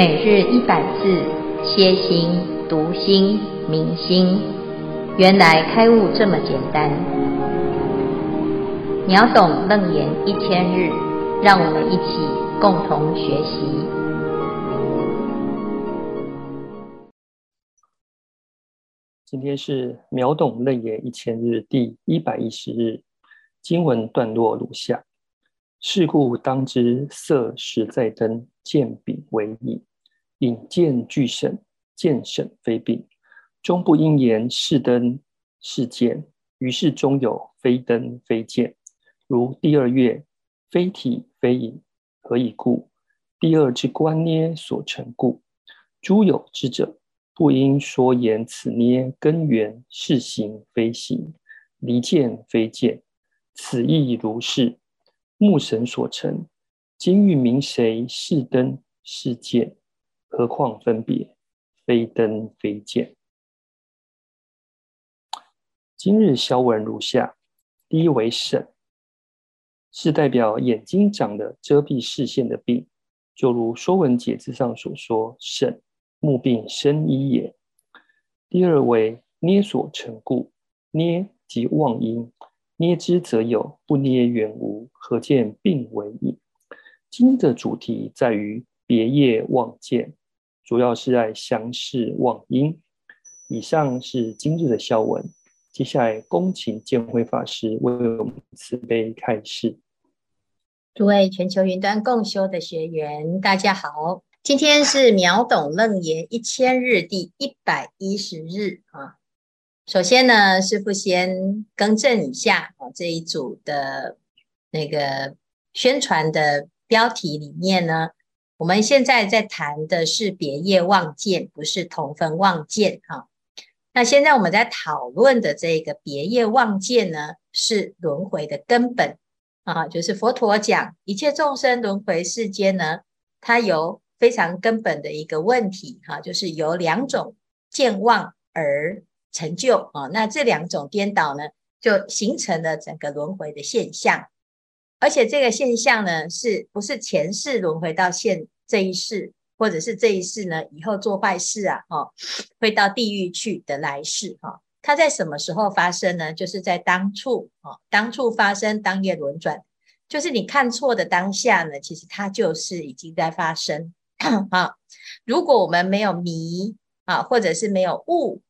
每日一百字，歇心、读心、明心，原来开悟这么简单。秒懂楞严一千日，让我们一起共同学习。今天是秒懂楞严一千日第一百一十日，经文段落如下。是故当知色实在灯，见彼为影，影见俱审，见审非病，终不应言是灯是见，于是中有非灯非见。如第二月，非体非影，何以故？第二之观捏所成故。诸有之者，不应说言此捏根源是形非形，离见非见，此亦如是。目神所成，今欲明谁是灯是见？何况分别，非灯非见。今日消文如下：第一为审，是代表眼睛长的遮蔽视线的病，就如《说文解字》上所说：“审，目病深医也。”第二为捏所成故，捏即妄因。捏之则有，不捏原无，何见病为也？今的主题在于别业妄见，主要是在详释妄因。以上是今日的消文，接下来恭请见辉法师为我们慈悲开示。诸位全球云端共修的学员，大家好，今天是秒懂楞严一千日第一百一十日啊。首先呢，师父先更正一下啊，这一组的那个宣传的标题里面呢，我们现在在谈的是别业妄见，不是同分妄见哈。那现在我们在讨论的这个别业妄见呢，是轮回的根本啊，就是佛陀讲一切众生轮回世间呢，它有非常根本的一个问题哈，就是由两种见妄而成就啊，那这两种颠倒呢，就形成了整个轮回的现象。而且这个现象呢，是不是前世轮回到现这一世，或者是这一世呢，以后做坏事啊，哈，会到地狱去的来世哈？它在什么时候发生呢？就是在当处啊，当处发生，当夜轮转，就是你看错的当下呢，其实它就是已经在发生 啊。如果我们没有迷啊，或者是没有悟。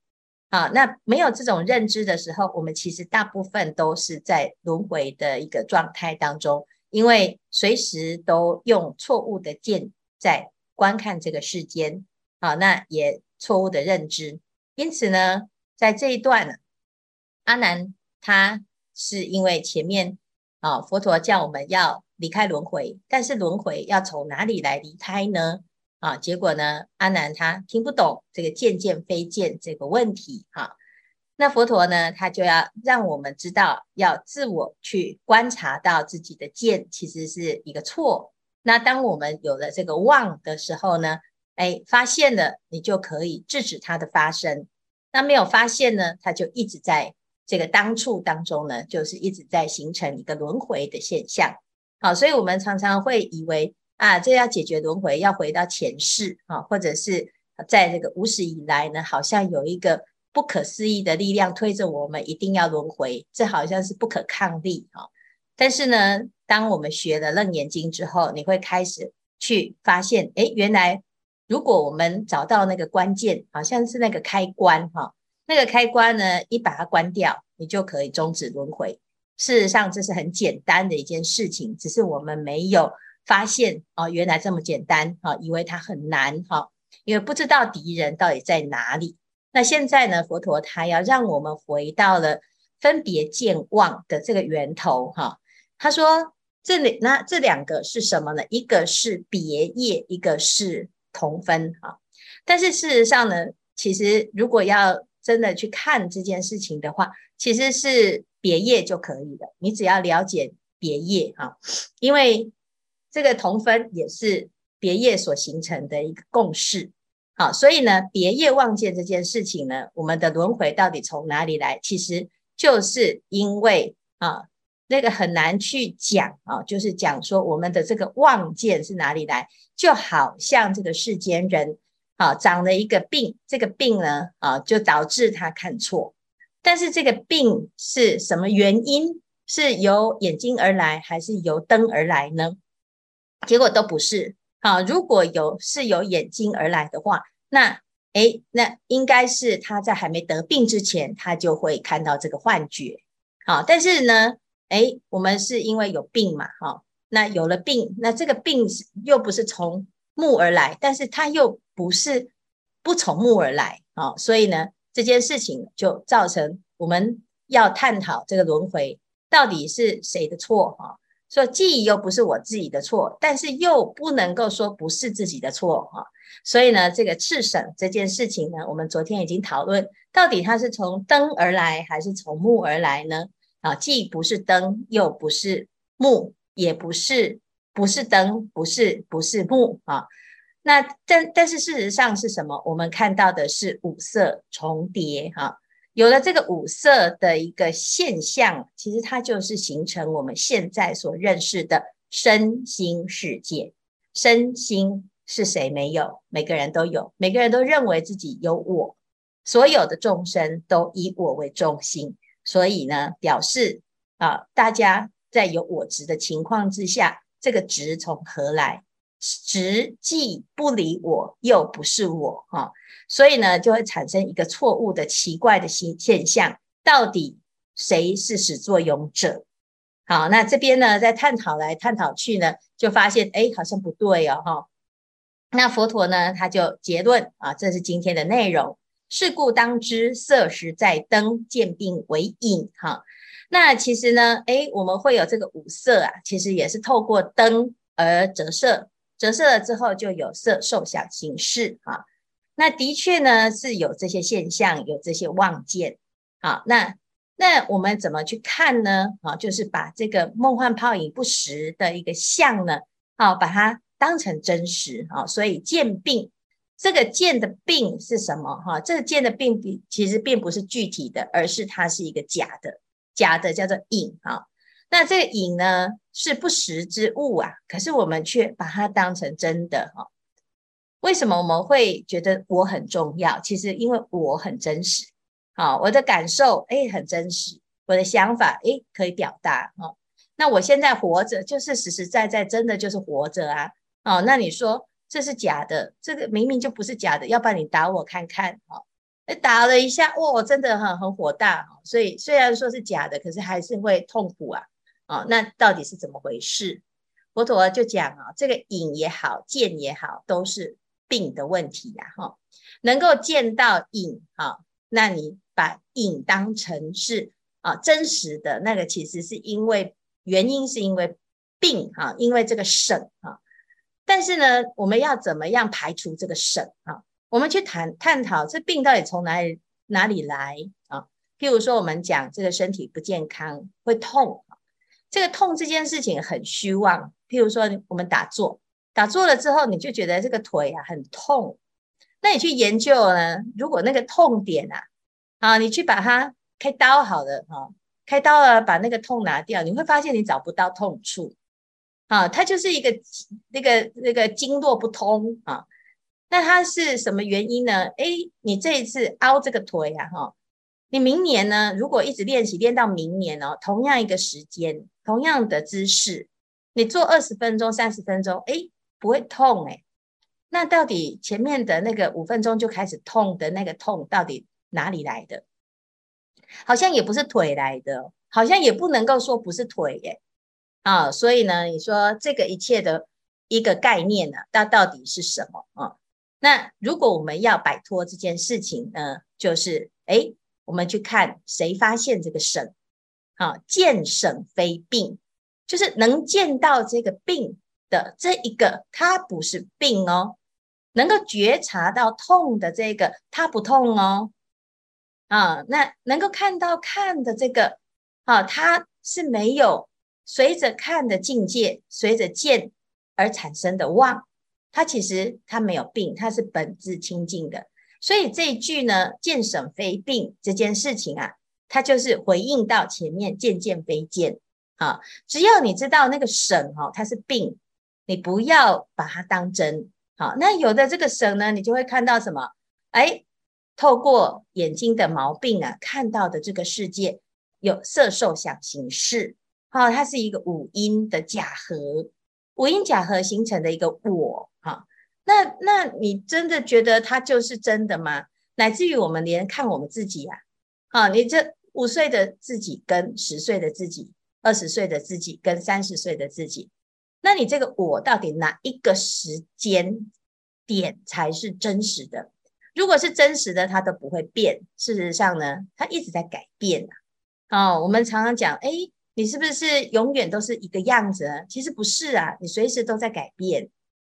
啊，那没有这种认知的时候，我们其实大部分都是在轮回的一个状态当中，因为随时都用错误的见在观看这个世间，啊，那也错误的认知。因此呢，在这一段呢，阿难他是因为前面啊，佛陀叫我们要离开轮回，但是轮回要从哪里来离开呢？啊，结果呢，阿难他听不懂这个见见非见这个问题哈。那佛陀呢，他就要让我们知道，要自我去观察到自己的见其实是一个错。那当我们有了这个妄的时候呢，哎，发现了，你就可以制止它的发生。那没有发现呢，它就一直在这个当处当中呢，就是一直在形成一个轮回的现象。好，所以我们常常会以为。啊，这要解决轮回，要回到前世啊，或者是在这个无始以来呢，好像有一个不可思议的力量推着我们一定要轮回，这好像是不可抗力啊。但是呢，当我们学了《楞严经》之后，你会开始去发现，诶，原来如果我们找到那个关键，好像是那个开关哈，那个开关呢，一把它关掉，你就可以终止轮回。事实上，这是很简单的一件事情，只是我们没有。发现哦，原来这么简单哈，以为它很难哈，因为不知道敌人到底在哪里。那现在呢，佛陀他要让我们回到了分别见妄的这个源头哈。他说这里那这两个是什么呢？一个是别业，一个是同分哈。但是事实上呢，其实如果要真的去看这件事情的话，其实是别业就可以了。你只要了解别业哈，因为。这个同分也是别业所形成的一个共识，好，所以呢，别业妄见这件事情呢，我们的轮回到底从哪里来？其实就是因为啊，那个很难去讲啊，就是讲说我们的这个妄见是哪里来，就好像这个世间人啊长了一个病，这个病呢啊就导致他看错，但是这个病是什么原因？是由眼睛而来，还是由灯而来呢？结果都不是。好，如果有是由眼睛而来的话，那诶，那应该是他在还没得病之前，他就会看到这个幻觉。好，但是呢，诶，我们是因为有病嘛，哈，那有了病，那这个病又不是从目而来，但是它又不是不从目而来，啊，所以呢，这件事情就造成我们要探讨这个轮回到底是谁的错，哈。说既又不是我自己的错，但是又不能够说不是自己的错哈，所以呢，这个炽省这件事情呢，我们昨天已经讨论，到底它是从灯而来还是从木而来呢？啊，既不是灯，又不是木，也不是不是灯，不是不是木啊。那但但是事实上是什么？我们看到的是五色重叠哈。有了这个五色的一个现象，其实它就是形成我们现在所认识的身心世界。身心是谁没有？每个人都有，每个人都认为自己有我。所有的众生都以我为中心，所以呢，表示啊，大家在有我执的情况之下，这个执从何来？执既不理我，又不是我，哈。所以呢，就会产生一个错误的奇怪的现现象，到底谁是始作俑者？好，那这边呢，在探讨来探讨去呢，就发现哎，好像不对哦，哈。那佛陀呢，他就结论啊，这是今天的内容。是故当知，色实在灯，见病为影。哈，那其实呢，哎，我们会有这个五色啊，其实也是透过灯而折射，折射了之后就有色受想行识，哈。那的确呢，是有这些现象，有这些妄见。好，那那我们怎么去看呢？啊，就是把这个梦幻泡影不实的一个相呢，好，把它当成真实。啊，所以见病，这个见的病是什么？哈，这个见的病比其实并不是具体的，而是它是一个假的，假的叫做影。哈，那这个影呢，是不实之物啊，可是我们却把它当成真的。哈。为什么我们会觉得我很重要？其实因为我很真实，好，我的感受诶很真实，我的想法诶可以表达哦。那我现在活着就是实实在在，真的就是活着啊。哦，那你说这是假的，这个明明就不是假的，要不然你打我看看哦。打了一下，哇，真的很很火大。所以虽然说是假的，可是还是会痛苦啊。哦，那到底是怎么回事？佛陀就讲啊，这个影也好，见也好，都是。病的问题呀，哈，能够见到影，哈，那你把影当成是啊真实的，那个其实是因为原因是因为病，哈，因为这个省，哈，但是呢，我们要怎么样排除这个省，哈，我们去谈探讨这病到底从哪里哪里来啊？譬如说，我们讲这个身体不健康会痛，这个痛这件事情很虚妄。譬如说，我们打坐。打坐了之后，你就觉得这个腿啊很痛，那你去研究呢？如果那个痛点啊，啊，你去把它开刀好了啊，开刀了把那个痛拿掉，你会发现你找不到痛处啊，它就是一个那个那个经络不通啊。那它是什么原因呢？哎，你这一次凹这个腿啊，哈，你明年呢，如果一直练习练到明年哦，同样一个时间，同样的姿势，你做二十分钟、三十分钟，哎。不会痛哎，那到底前面的那个五分钟就开始痛的那个痛到底哪里来的？好像也不是腿来的，好像也不能够说不是腿耶啊。所以呢，你说这个一切的一个概念呢，它到底是什么啊？那如果我们要摆脱这件事情呢，就是哎，我们去看谁发现这个省啊？见省非病，就是能见到这个病。的这一个，它不是病哦，能够觉察到痛的这个，它不痛哦，啊，那能够看到看的这个，啊，它是没有随着看的境界，随着见而产生的妄，它其实它没有病，它是本质清净的，所以这一句呢，见省非病这件事情啊，它就是回应到前面渐渐非见。啊，只要你知道那个省哦，它是病，你不要把它当真。好，那有的这个省呢，你就会看到什么？哎，透过眼睛的毛病啊，看到的这个世界有色受想行识。好，它是一个五音的假合，五音假合形成的一个我。哈，那那你真的觉得它就是真的吗？乃至于我们连看我们自己啊，啊，你这五岁的自己跟十岁的自己。二十岁的自己跟三十岁的自己，那你这个我到底哪一个时间点才是真实的？如果是真实的，它都不会变。事实上呢，它一直在改变啊。哦，我们常常讲，哎，你是不是永远都是一个样子？其实不是啊，你随时都在改变。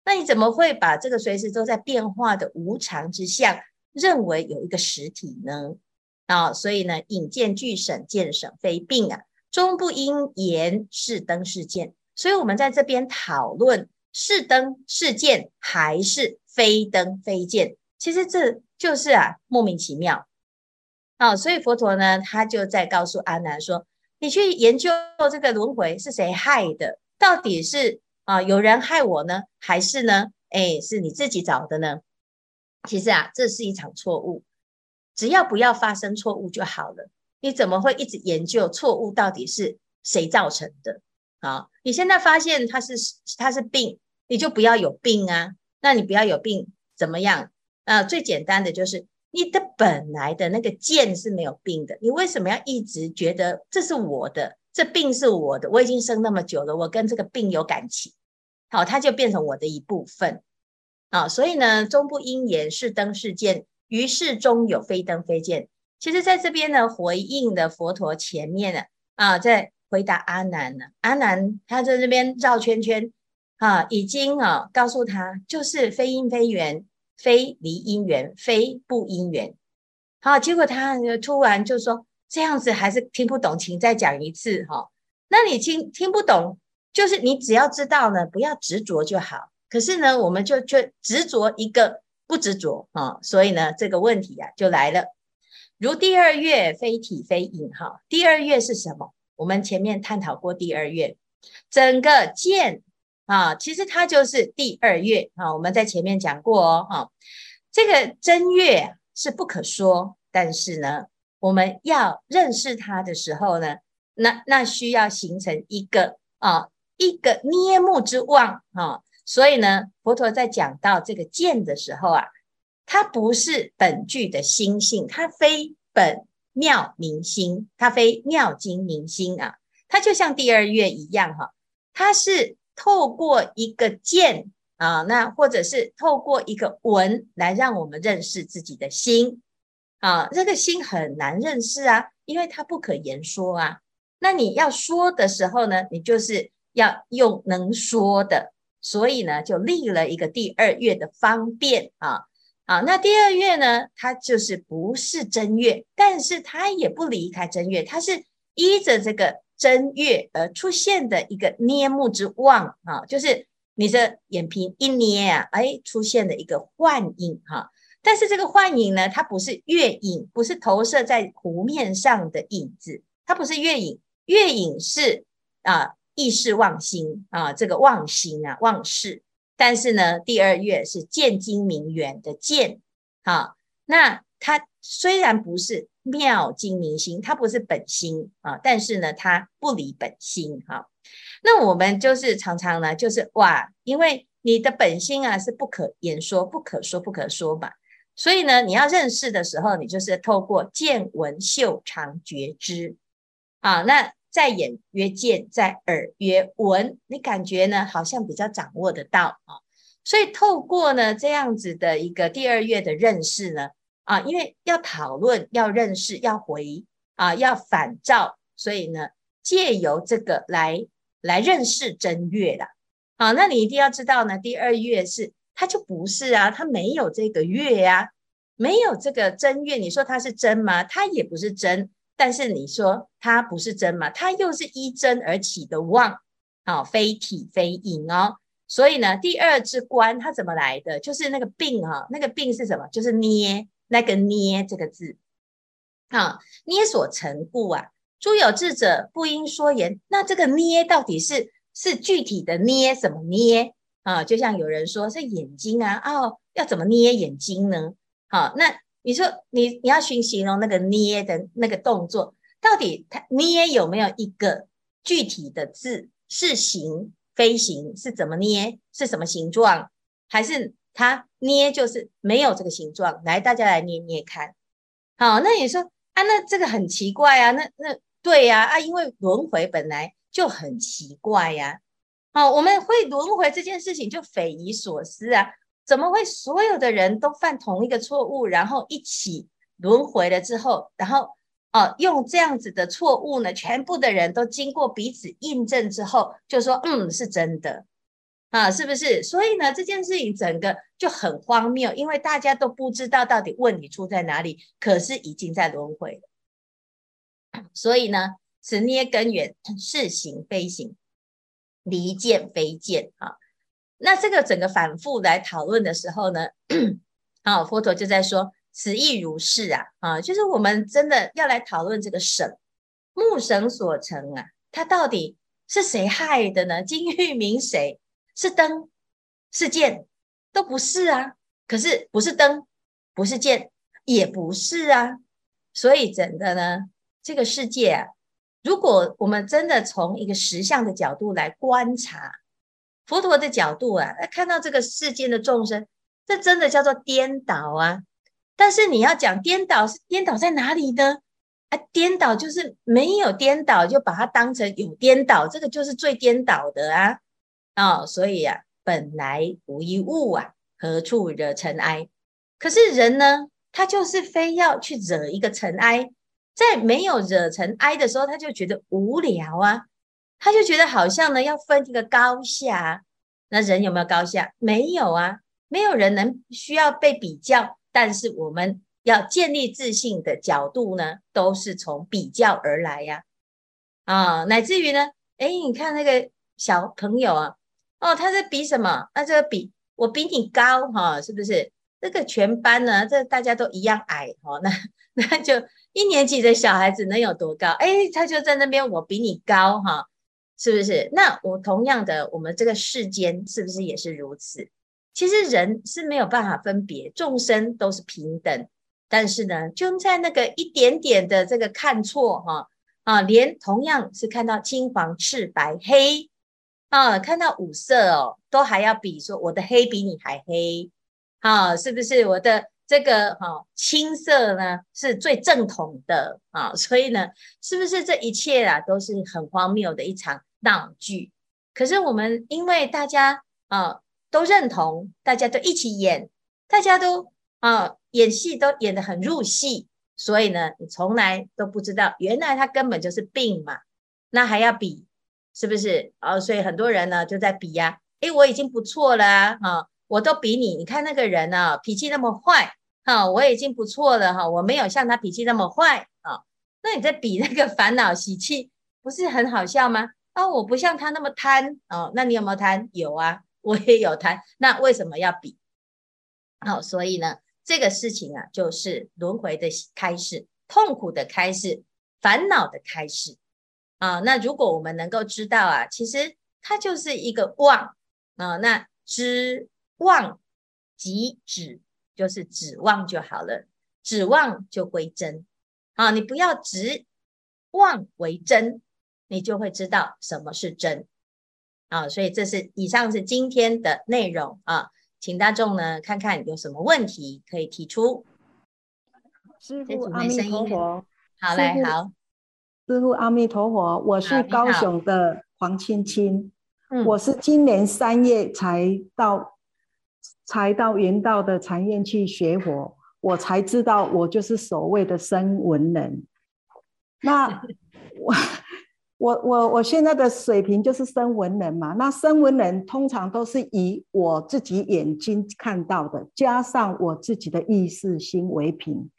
那你怎么会把这个随时都在变化的无常之相认为有一个实体呢？啊，所以呢，引见俱省，见省非病啊。终不应言是灯是剑，所以我们在这边讨论是灯是剑还是非灯非剑，其实这就是啊莫名其妙。啊、所以佛陀呢，他就在告诉阿难说：“你去研究这个轮回是谁害的？到底是啊有人害我呢，还是呢？哎，是你自己找的呢？其实啊，这是一场错误，只要不要发生错误就好了。”你怎么会一直研究错误到底是谁造成的啊？你现在发现它是它是病，你就不要有病啊。那你不要有病怎么样？啊，最简单的就是你的本来的那个见是没有病的。你为什么要一直觉得这是我的，这病是我的？我已经生那么久了，我跟这个病有感情，好，它就变成我的一部分啊。所以呢，终不应言是灯是剑，于是中有非灯非剑。其实，在这边呢，回应的佛陀前面呢，啊，在回答阿难呢，阿难他在这边绕圈圈，啊，已经啊告诉他，就是非因非缘，非离因缘，非不因缘。好，结果他突然就说这样子还是听不懂，请再讲一次哈。那你听听不懂，就是你只要知道呢，不要执着就好。可是呢，我们就却执着一个不执着啊，所以呢，这个问题呀就来了。如第二月非体非影哈，第二月是什么？我们前面探讨过第二月，整个见啊，其实它就是第二月啊。我们在前面讲过哦，哈，这个真月是不可说，但是呢，我们要认识它的时候呢，那那需要形成一个啊一个捏目之望啊。所以呢，佛陀在讲到这个见的时候啊。它不是本具的心性，它非本妙明心，它非妙经明心啊，它就像第二月一样哈，它是透过一个见啊，那或者是透过一个闻来让我们认识自己的心啊，这个心很难认识啊，因为它不可言说啊。那你要说的时候呢，你就是要用能说的，所以呢，就立了一个第二月的方便啊。好，那第二月呢？它就是不是正月，但是它也不离开正月，它是依着这个正月而出现的一个捏目之望啊，就是你的眼皮一捏啊，哎，出现了一个幻影哈。但是这个幻影呢，它不是月影，不是投射在湖面上的影子，它不是月影，月影是啊意识忘心啊，这个忘心啊忘事。但是呢，第二月是见经明缘的见，好，那它虽然不是妙经明心，它不是本心啊，但是呢，它不离本心哈。那我们就是常常呢，就是哇，因为你的本心啊是不可言说、不可说、不可说嘛，所以呢，你要认识的时候，你就是透过见闻嗅尝觉知啊，那。在眼曰见，在耳曰闻，你感觉呢，好像比较掌握得到啊。所以透过呢这样子的一个第二月的认识呢，啊，因为要讨论、要认识、要回啊、要反照，所以呢，借由这个来来认识正月的。好，那你一定要知道呢，第二月是它就不是啊，它没有这个月呀、啊，没有这个正月，你说它是真吗？它也不是真。但是你说它不是真嘛？它又是依真而起的妄，啊，非体非影哦。所以呢，第二之观它怎么来的？就是那个病啊，那个病是什么？就是捏那个捏这个字，啊，捏所成故啊，诸有智者不应说言。那这个捏到底是是具体的捏什么捏啊？就像有人说是眼睛啊，哦，要怎么捏眼睛呢？好，那你说你你要去形容那个捏的那个动作，到底它捏有没有一个具体的字？是形非形？是怎么捏？是什么形状？还是它捏就是没有这个形状？来，大家来捏捏看。好，那你说啊，那这个很奇怪啊，那那对呀啊，啊，因为轮回本来就很奇怪呀。好，我们会轮回这件事情就匪夷所思啊，怎么会所有的人都犯同一个错误，然后一起轮回了之后，然后哦用这样子的错误呢，全部的人都经过彼此印证之后，就说嗯是真的。啊，是不是？所以呢，这件事情整个就很荒谬，因为大家都不知道到底问题出在哪里，可是已经在轮回了。所以呢，此捏根源是行非行，离见非见啊。那这个整个反复来讨论的时候呢，啊，佛陀就在说，此亦如是啊啊，就是我们真的要来讨论这个绳，木绳所成啊，它到底是谁害的呢？金玉明谁？是灯，是剑，都不是啊。可是不是灯，不是剑，也不是啊。所以整个呢，这个世界啊，如果我们真的从一个实相的角度来观察，佛陀的角度啊，看到这个世间的众生，这真的叫做颠倒啊。但是你要讲颠倒，是颠倒在哪里呢？啊，颠倒就是没有颠倒，就把它当成有颠倒，这个就是最颠倒的啊。哦，所以啊，本来无一物啊，何处惹尘埃？可是人呢，他就是非要去惹一个尘埃，在没有惹尘埃的时候，他就觉得无聊啊，他就觉得好像呢要分一个高下。那人有没有高下？没有啊，没有人能需要被比较。但是我们要建立自信的角度呢，都是从比较而来呀。啊，乃至于呢，哎，你看那个小朋友啊。哦，他在比什么？那这个比我比你高哈，是不是？这个全班呢，这大家都一样矮哈，那那就一年级的小孩子能有多高？哎，他就在那边，我比你高哈，是不是？那我同样的，我们这个世间是不是也是如此？其实人是没有办法分别，众生都是平等，但是呢，就在那个一点点的这个看错哈啊，连同样是看到青黄赤白黑。啊，看到五色哦，都还要比说我的黑比你还黑，啊，是不是？我的这个哈、啊、青色呢是最正统的啊，所以呢，是不是这一切啊都是很荒谬的一场闹剧？可是我们因为大家啊都认同，大家都一起演，大家都啊演戏都演得很入戏，所以呢，你从来都不知道原来他根本就是病嘛，那还要比。是不是啊？所以很多人呢就在比呀、啊，诶，我已经不错了啊，我都比你。你看那个人啊，脾气那么坏，哈，我已经不错了哈，我没有像他脾气那么坏啊。那你在比那个烦恼习气，不是很好笑吗？啊，我不像他那么贪哦，那你有没有贪？有啊，我也有贪。那为什么要比？好，所以呢，这个事情啊，就是轮回的开始，痛苦的开始，烦恼的开始。啊，那如果我们能够知道啊，其实它就是一个妄啊，那知妄即止，就是指望就好了，指望就归真啊。你不要执妄为真，你就会知道什么是真啊。所以这是以上是今天的内容啊，请大众呢看看有什么问题可以提出。师傅阿弥陀佛，好嘞，好。师傅阿弥陀佛，我是高雄的黄青青，我是今年三月才到，才到云道的禅院去学佛，我才知道我就是所谓的生文人。那我我我我现在的水平就是生文人嘛？那生文人通常都是以我自己眼睛看到的，加上我自己的意识心为凭。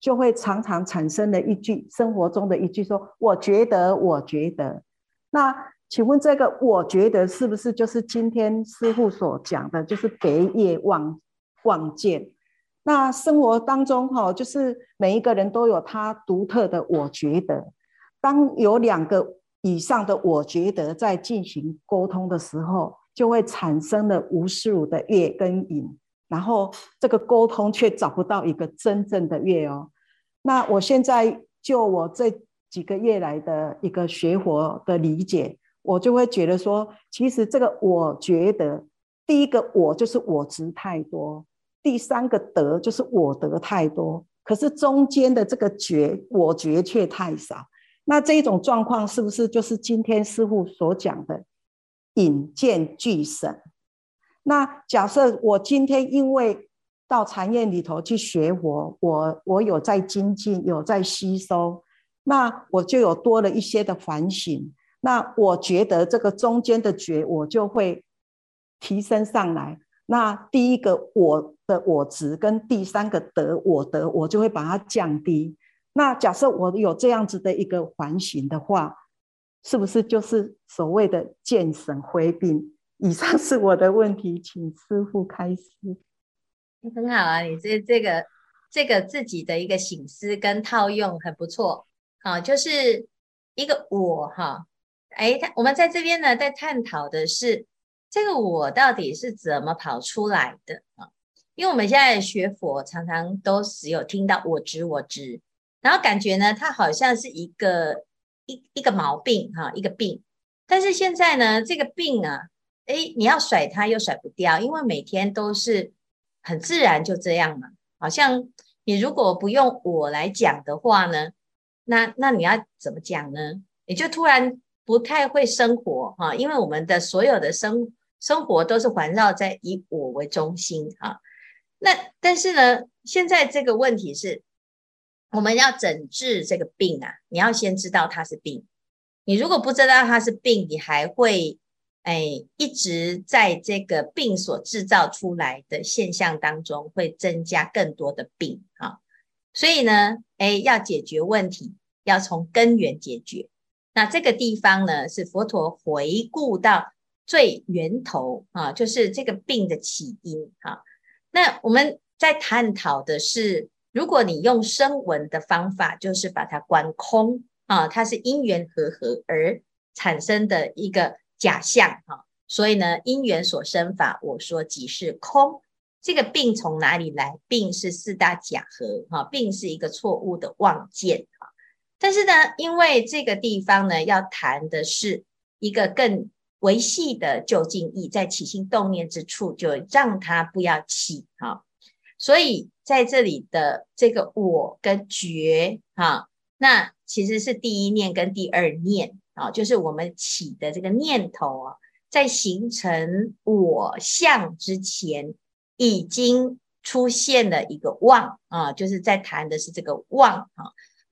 就会常常产生了一句生活中的一句说：“我觉得，我觉得。”那请问这个“我觉得”是不是就是今天师傅所讲的，就是别业望望见？那生活当中哈，就是每一个人都有他独特的“我觉得”。当有两个以上的我觉得在进行沟通的时候，就会产生了无数的月跟影，然后这个沟通却找不到一个真正的月哦。那我现在就我这几个月来的一个学佛的理解，我就会觉得说，其实这个我觉得，第一个我就是我执太多，第三个得就是我得太多，可是中间的这个觉，我觉却太少。那这一种状况是不是就是今天师傅所讲的？引见俱舍。那假设我今天因为到禅院里头去学佛，我我有在精进，有在吸收，那我就有多了一些的反省。那我觉得这个中间的觉，我就会提升上来。那第一个我的我值跟第三个得我得，我就会把它降低。那假设我有这样子的一个环形的话。是不是就是所谓的见省挥并？以上是我的问题，请师傅开示。很好啊，你这这个这个自己的一个醒思跟套用很不错啊，就是一个我哈，哎，他我们在这边呢，在探讨的是这个我到底是怎么跑出来的啊？因为我们现在学佛，常常都只有听到我执我执，然后感觉呢，它好像是一个。一一个毛病哈，一个病，但是现在呢，这个病啊，诶，你要甩它又甩不掉，因为每天都是很自然就这样嘛。好像你如果不用我来讲的话呢，那那你要怎么讲呢？你就突然不太会生活哈，因为我们的所有的生生活都是环绕在以我为中心啊。那但是呢，现在这个问题是。我们要诊治这个病啊，你要先知道它是病。你如果不知道它是病，你还会哎一直在这个病所制造出来的现象当中，会增加更多的病啊。所以呢，哎，要解决问题，要从根源解决。那这个地方呢，是佛陀回顾到最源头啊，就是这个病的起因啊。那我们在探讨的是。如果你用声闻的方法，就是把它观空啊，它是因缘和合而产生的一个假象哈，所以呢，因缘所生法，我说即是空。这个病从哪里来？病是四大假合哈，病是一个错误的妄见哈。但是呢，因为这个地方呢，要谈的是一个更维系的究竟义，在起心动念之处，就让它不要起哈。所以在这里的这个我跟觉哈，那其实是第一念跟第二念啊，就是我们起的这个念头啊，在形成我相之前，已经出现了一个妄啊，就是在谈的是这个妄啊，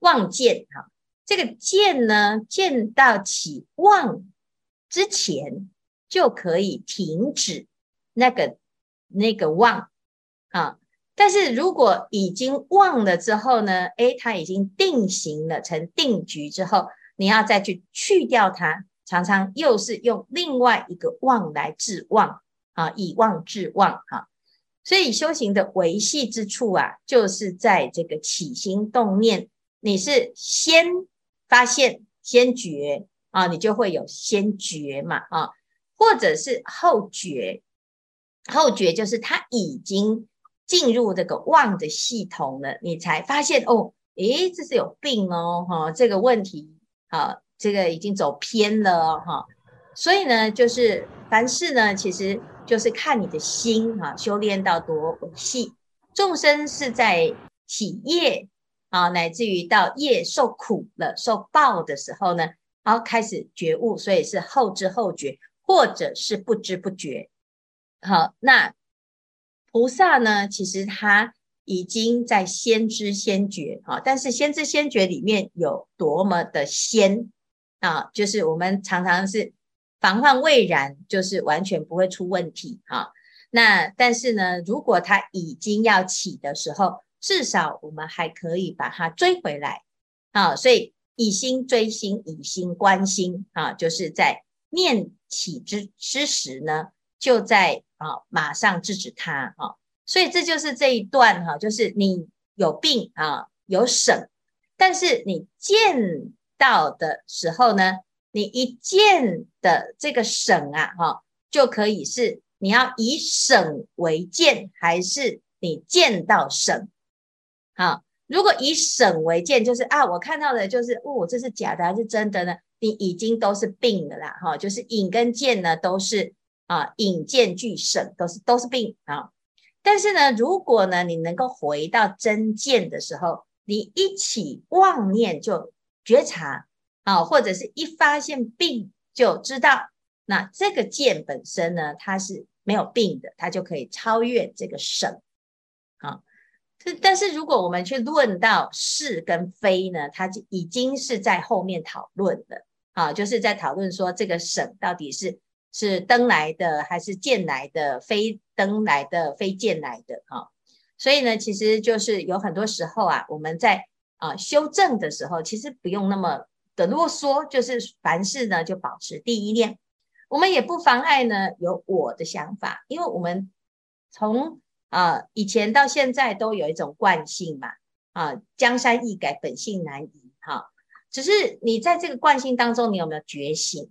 妄见哈，这个见呢，见到起妄之前就可以停止那个那个妄啊。但是如果已经忘了之后呢？诶，它已经定型了，成定局之后，你要再去去掉它，常常又是用另外一个妄来治妄啊，以妄治妄哈。所以修行的维系之处啊，就是在这个起心动念，你是先发现先觉啊，你就会有先觉嘛啊，或者是后觉，后觉就是他已经。进入这个妄的系统了，你才发现哦，诶，这是有病哦，哈、哦，这个问题，啊，这个已经走偏了哈、哦，所以呢，就是凡事呢，其实就是看你的心、啊，修炼到多细，众生是在体业啊，乃至于到业受苦了、受报的时候呢，然后开始觉悟，所以是后知后觉，或者是不知不觉，好，那。菩萨呢，其实他已经在先知先觉啊，但是先知先觉里面有多么的先啊，就是我们常常是防患未然，就是完全不会出问题啊。那但是呢，如果他已经要起的时候，至少我们还可以把它追回来啊。所以以心追心，以心观心啊，就是在念起之之时呢，就在。啊，马上制止他啊！所以这就是这一段哈，就是你有病啊，有省，但是你见到的时候呢，你一见的这个省啊，哈，就可以是你要以省为见，还是你见到省？好，如果以省为鉴，就是啊，我看到的就是哦，这是假的还是真的呢？你已经都是病的啦，哈，就是引跟见呢都是啊，引见俱省，都是都是病啊。但是呢，如果呢，你能够回到真见的时候，你一起妄念就觉察。啊，或者是一发现病就知道，那这个见本身呢，它是没有病的，它就可以超越这个省。但是如果我们去论到是跟非呢，它就已经是在后面讨论的。啊，就是在讨论说这个省到底是是登来的还是见来的，非登来的，非见来的。啊，所以呢，其实就是有很多时候啊，我们在啊修正的时候，其实不用那么。的啰嗦就是凡事呢就保持第一念，我们也不妨碍呢有我的想法，因为我们从啊、以前到现在都有一种惯性嘛啊，江山易改，本性难移哈。只是你在这个惯性当中，你有没有觉醒？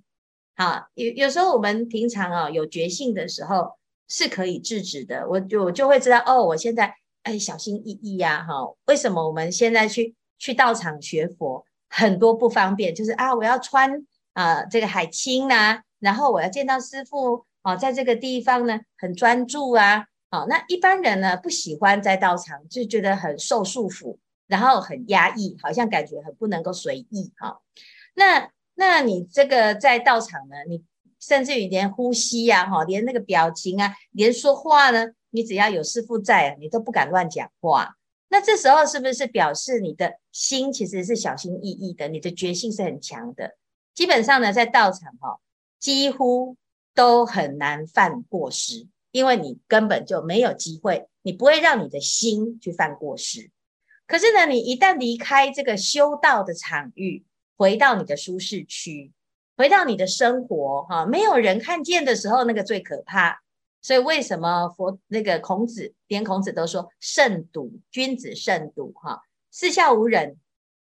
啊，有有时候我们平常啊有觉性的时候是可以制止的，我就我就会知道哦，我现在哎小心翼翼呀哈。为什么我们现在去去道场学佛？很多不方便，就是啊，我要穿啊、这个海青呐、啊，然后我要见到师父啊，在这个地方呢很专注啊，好，那一般人呢不喜欢在道场，就觉得很受束缚，然后很压抑，好像感觉很不能够随意哈、那那你这个在道场呢，你甚至于连呼吸呀、哈，连那个表情啊，连说话呢，你只要有师父在，你都不敢乱讲话。那这时候是不是表示你的心其实是小心翼翼的，你的决心是很强的？基本上呢，在道场哈，几乎都很难犯过失，因为你根本就没有机会，你不会让你的心去犯过失。可是呢，你一旦离开这个修道的场域，回到你的舒适区，回到你的生活哈，没有人看见的时候，那个最可怕。所以为什么佛那个孔子连孔子都说慎独，君子慎独哈，四下无人，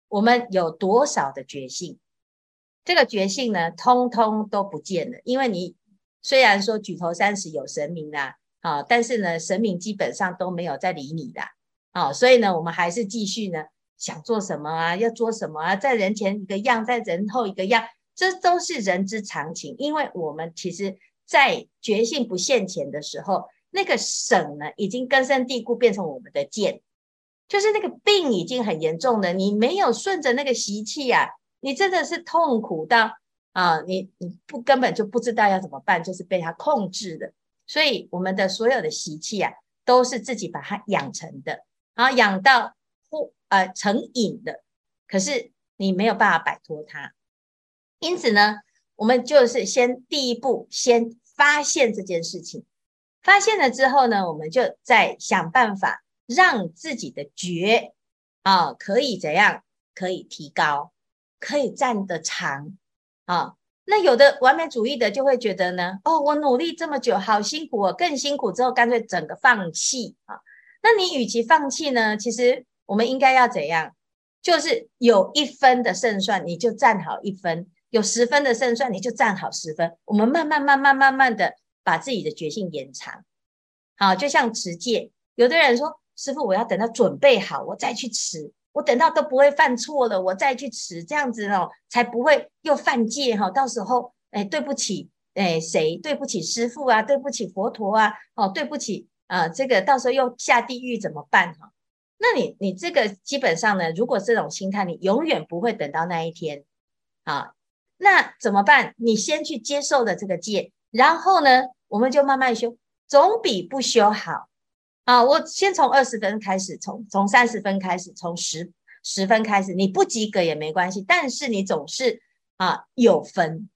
我们有多少的觉性？这个觉性呢，通通都不见了。因为你虽然说举头三尺有神明啦，啊，但是呢，神明基本上都没有在理你的啊，所以呢，我们还是继续呢，想做什么啊，要做什么啊，在人前一个样，在人后一个样，这都是人之常情。因为我们其实。在觉性不现前的时候，那个省呢，已经根深蒂固，变成我们的见，就是那个病已经很严重了。你没有顺着那个习气啊，你真的是痛苦到啊，你你不根本就不知道要怎么办，就是被它控制的。所以我们的所有的习气啊，都是自己把它养成的，然后养到或呃成瘾的，可是你没有办法摆脱它。因此呢，我们就是先第一步先。发现这件事情，发现了之后呢，我们就再想办法让自己的觉啊可以怎样，可以提高，可以站得长啊。那有的完美主义的就会觉得呢，哦，我努力这么久，好辛苦哦，更辛苦之后干脆整个放弃啊。那你与其放弃呢，其实我们应该要怎样？就是有一分的胜算，你就站好一分。有十分的胜算，你就站好十分。我们慢慢、慢慢、慢慢的把自己的决心延长。好，就像持戒，有的人说：“师傅，我要等到准备好，我再去持。我等到都不会犯错了，我再去持，这样子哦，才不会又犯戒哈。到时候，哎，对不起，哎，谁？对不起师父啊，对不起佛陀啊，哦，对不起啊，这个到时候又下地狱怎么办哈？那你，你这个基本上呢，如果这种心态，你永远不会等到那一天啊。那怎么办？你先去接受了这个戒，然后呢，我们就慢慢修，总比不修好啊！我先从二十分开始，从从三十分开始，从十十分开始，你不及格也没关系，但是你总是啊有分，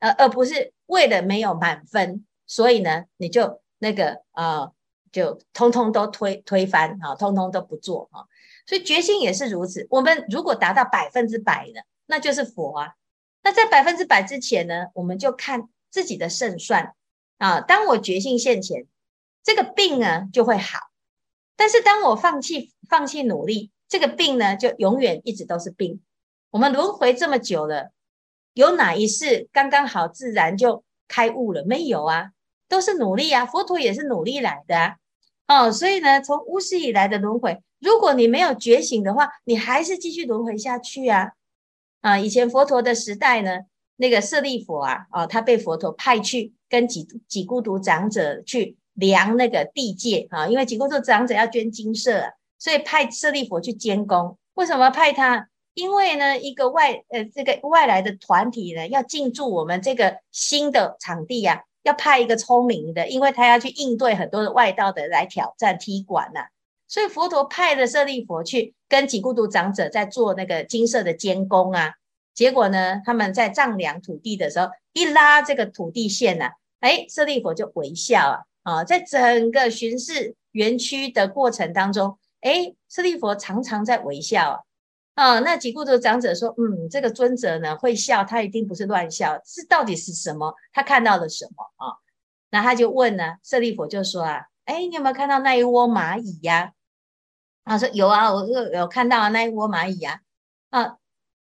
呃，而不是为了没有满分，所以呢，你就那个啊，就通通都推推翻啊，通通都不做啊。所以决心也是如此，我们如果达到百分之百的，那就是佛啊。那在百分之百之前呢，我们就看自己的胜算啊。当我决心现前，这个病呢就会好；但是当我放弃放弃努力，这个病呢就永远一直都是病。我们轮回这么久了，有哪一世刚刚好自然就开悟了？没有啊，都是努力啊。佛陀也是努力来的啊。哦，所以呢，从无始以来的轮回，如果你没有觉醒的话，你还是继续轮回下去啊。啊，以前佛陀的时代呢，那个舍利弗啊，哦，他被佛陀派去跟几几孤独长者去量那个地界啊，因为紧箍咒长者要捐精舍啊。所以派舍利佛去监工，为什么派他？因为呢，一个外呃这个外来的团体呢，要进驻我们这个新的场地呀、啊，要派一个聪明的，因为他要去应对很多的外道的来挑战踢馆呐、啊。所以佛陀派了舍利佛去跟紧箍咒长者在做那个精舍的监工啊。结果呢，他们在丈量土地的时候，一拉这个土地线呐、啊，哎，舍利佛就微笑啊啊，在整个巡视园区的过程当中。哎，舍利弗常常在微笑啊！啊，那几孤独长者说：“嗯，这个尊者呢会笑，他一定不是乱笑，是到底是什么？他看到了什么啊？”那他就问呢，舍利弗就说：“啊，哎，你有没有看到那一窝蚂蚁呀？”他说：“有啊，我有有看到啊，那一窝蚂蚁呀。”啊，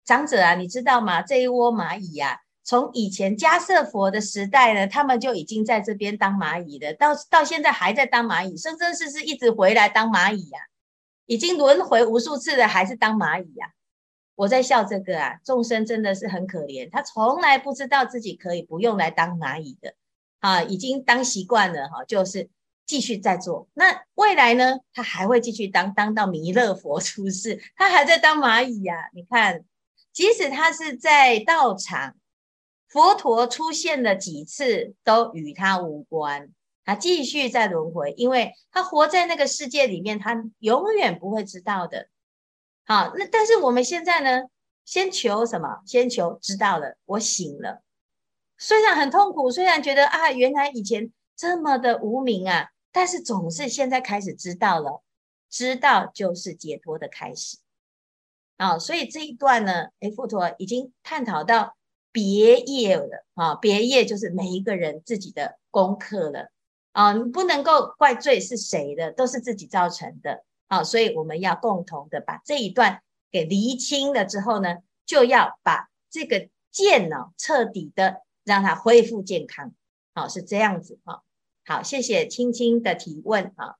长者啊，你知道吗？这一窝蚂蚁呀，从以前迦叶佛的时代呢，他们就已经在这边当蚂蚁了，到到现在还在当蚂蚁，生生世世一直回来当蚂蚁呀。已经轮回无数次了，还是当蚂蚁呀、我在笑这个啊，众生真的是很可怜，他从来不知道自己可以不用来当蚂蚁的啊，已经当习惯了哈，就是继续在做。那未来呢，他还会继续当，当到弥勒佛出世，他还在当蚂蚁呀、你看，即使他是在道场，佛陀出现了几次，都与他无关。他继续在轮回，因为他活在那个世界里面，他永远不会知道的。好，那但是我们现在呢？先求什么？先求知道了，我醒了。虽然很痛苦，虽然觉得啊，原来以前这么的无名啊，但是总是现在开始知道了，知道就是解脱的开始。啊，所以这一段呢，诶，佛陀已经探讨到别业了啊，别业就是每一个人自己的功课了。啊，你不能够怪罪是谁的，都是自己造成的。啊，所以我们要共同的把这一段给厘清了之后呢，就要把这个剑呢彻底的让它恢复健康。好，是这样子啊。好，谢谢青青的提问啊。